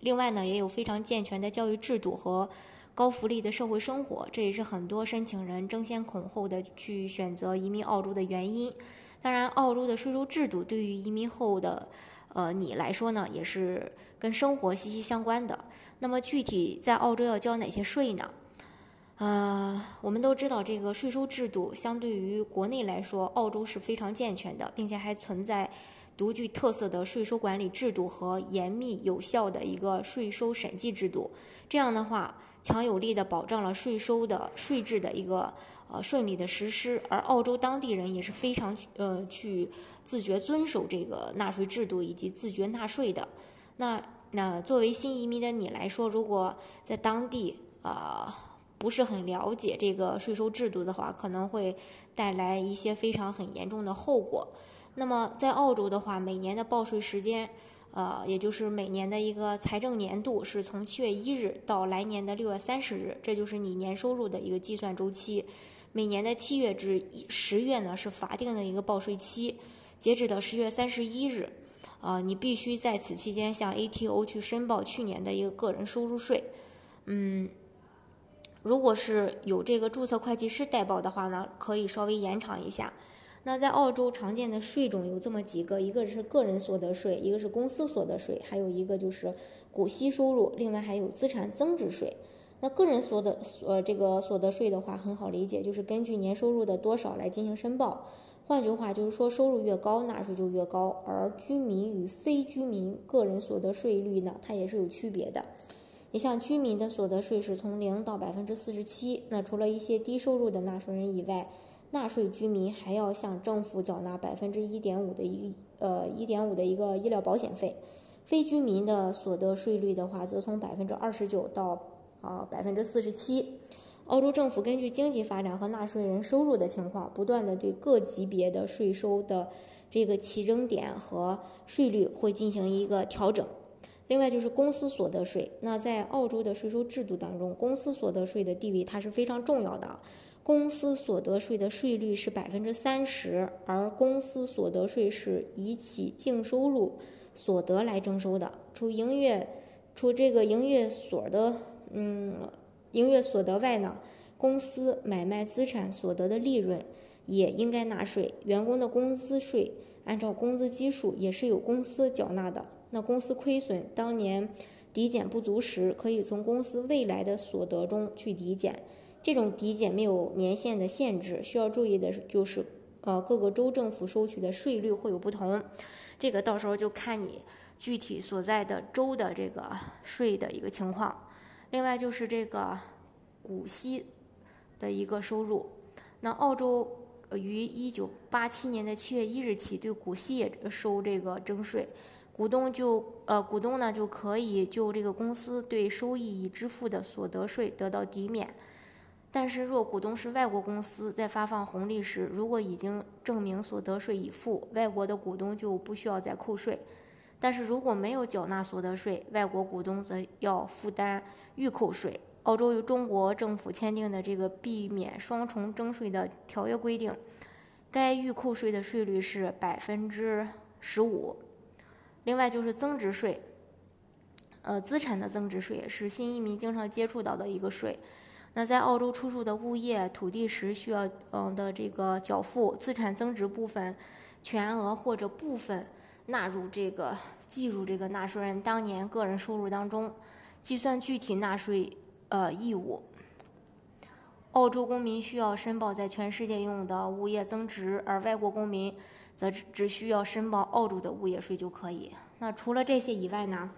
另外呢，也有非常健全的教育制度和高福利的社会生活，这也是很多申请人争先恐后的去选择移民澳洲的原因。当然，澳洲的税收制度对于移民后的呃你来说呢，也是跟生活息息相关的。那么具体在澳洲要交哪些税呢？呃，我们都知道这个税收制度相对于国内来说，澳洲是非常健全的，并且还存在。独具特色的税收管理制度和严密有效的一个税收审计制度，这样的话，强有力的保障了税收的税制的一个呃顺利的实施。而澳洲当地人也是非常呃去自觉遵守这个纳税制度以及自觉纳税的。那那作为新移民的你来说，如果在当地啊不是很了解这个税收制度的话，可能会带来一些非常很严重的后果。那么在澳洲的话，每年的报税时间，呃，也就是每年的一个财政年度是从七月一日到来年的六月三十日，这就是你年收入的一个计算周期。每年的七月至十月呢是法定的一个报税期，截止到十月三十一日，啊，你必须在此期间向 ATO 去申报去年的一个个人收入税。嗯，如果是有这个注册会计师代报的话呢，可以稍微延长一下。那在澳洲常见的税种有这么几个，一个是个人所得税，一个是公司所得税，还有一个就是股息收入，另外还有资产增值税。那个人所得呃这个所得税的话很好理解，就是根据年收入的多少来进行申报。换句话就是说，收入越高，纳税就越高。而居民与非居民个人所得税率呢，它也是有区别的。你像居民的所得税是从零到百分之四十七，那除了一些低收入的纳税人以外。纳税居民还要向政府缴纳百分之一点五的一呃一点五的一个医疗保险费，非居民的所得税率的话，则从百分之二十九到啊百分之四十七。澳洲政府根据经济发展和纳税人收入的情况，不断的对各级别的税收的这个起征点和税率会进行一个调整。另外就是公司所得税，那在澳洲的税收制度当中，公司所得税的地位它是非常重要的。公司所得税的税率是百分之三十，而公司所得税是以其净收入所得来征收的。除营业除这个营业所的嗯营业所得外呢，公司买卖资产所得的利润也应该纳税。员工的工资税按照工资基数也是由公司缴纳的。那公司亏损当年抵减不足时，可以从公司未来的所得中去抵减。这种抵减没有年限的限制，需要注意的，就是呃各个州政府收取的税率会有不同，这个到时候就看你具体所在的州的这个税的一个情况。另外就是这个股息的一个收入，那澳洲于一九八七年的七月一日起对股息也收这个征税，股东就呃股东呢就可以就这个公司对收益已支付的所得税得到抵免。但是，若股东是外国公司，在发放红利时，如果已经证明所得税已付，外国的股东就不需要再扣税。但是如果没有缴纳所得税，外国股东则要负担预扣税。澳洲与中国政府签订的这个避免双重征税的条约规定，该预扣税的税率是百分之十五。另外就是增值税，呃，资产的增值税是新移民经常接触到的一个税。那在澳洲出售的物业、土地时需要嗯的这个缴付资产增值部分，全额或者部分纳入这个计入这个纳税人当年个人收入当中，计算具体纳税呃义务。澳洲公民需要申报在全世界拥有的物业增值，而外国公民则只只需要申报澳洲的物业税就可以。那除了这些以外呢，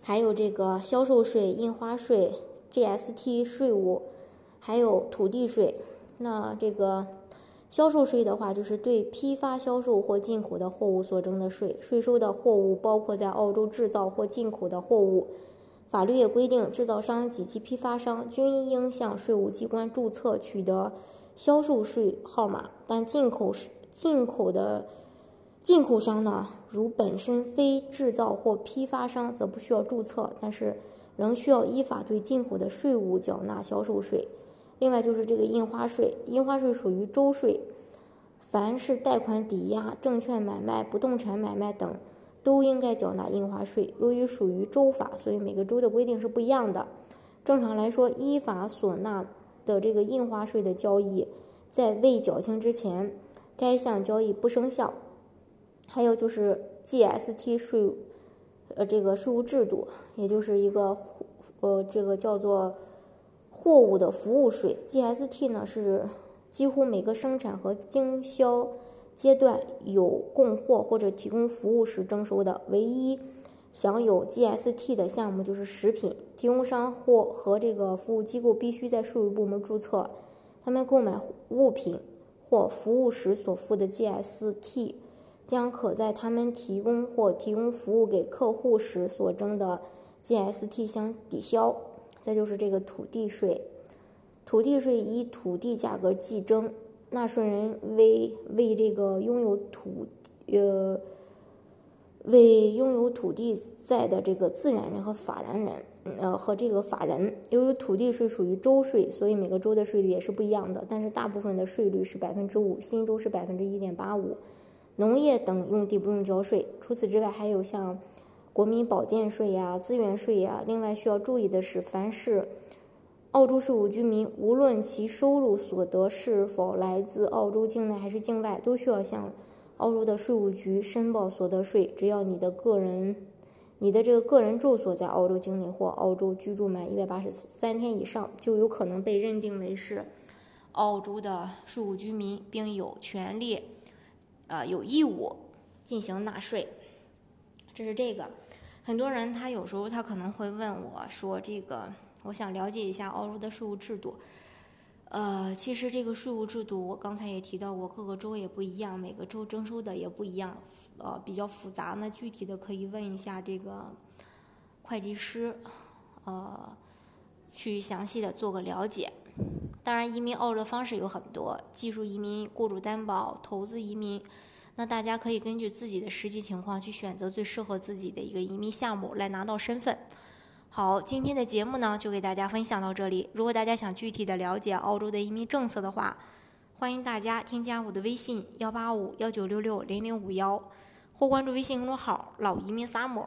还有这个销售税、印花税。GST 税务，还有土地税。那这个销售税的话，就是对批发销售或进口的货物所征的税。税收的货物包括在澳洲制造或进口的货物，法律也规定，制造商及其批发商均应向税务机关注册取得销售税号码，但进口是进口的进口商呢，如本身非制造或批发商，则不需要注册，但是仍需要依法对进口的税务缴纳销售税。另外就是这个印花税，印花税属于州税，凡是贷款抵押、证券买卖、不动产买卖等。都应该缴纳印花税。由于属于州法，所以每个州的规定是不一样的。正常来说，依法所纳的这个印花税的交易，在未缴清之前，该项交易不生效。还有就是 GST 税，呃，这个税务制度，也就是一个呃，这个叫做货物的服务税。GST 呢是几乎每个生产和经销。阶段有供货或者提供服务时征收的，唯一享有 GST 的项目就是食品提供商或和这个服务机构必须在税务部门注册，他们购买物品或服务时所付的 GST 将可在他们提供或提供服务给客户时所征的 GST 相抵消。再就是这个土地税，土地税以土地价格计征。纳税人为为这个拥有土，呃，为拥有土地在的这个自然人和法然人，呃，和这个法人，由于土地税属于州税，所以每个州的税率也是不一样的。但是大部分的税率是百分之五，新州是百分之一点八五。农业等用地不用交税。除此之外，还有像国民保健税呀、资源税呀。另外需要注意的是，凡是澳洲税务居民，无论其收入所得是否来自澳洲境内还是境外，都需要向澳洲的税务局申报所得税。只要你的个人、你的这个个人住所在澳洲境内或澳洲居住满一百八十三天以上，就有可能被认定为是澳洲的税务居民，并有权利、呃有义务进行纳税。这是这个。很多人他有时候他可能会问我说：“这个。”我想了解一下澳洲的税务制度。呃，其实这个税务制度，我刚才也提到过，各个州也不一样，每个州征收的也不一样，呃，比较复杂。那具体的可以问一下这个会计师，呃，去详细的做个了解。当然，移民澳洲的方式有很多，技术移民、雇主担保、投资移民。那大家可以根据自己的实际情况去选择最适合自己的一个移民项目来拿到身份。好，今天的节目呢就给大家分享到这里。如果大家想具体的了解澳洲的移民政策的话，欢迎大家添加我的微信幺八五幺九六六零零五幺，或关注微信公众号“老移民 summer”，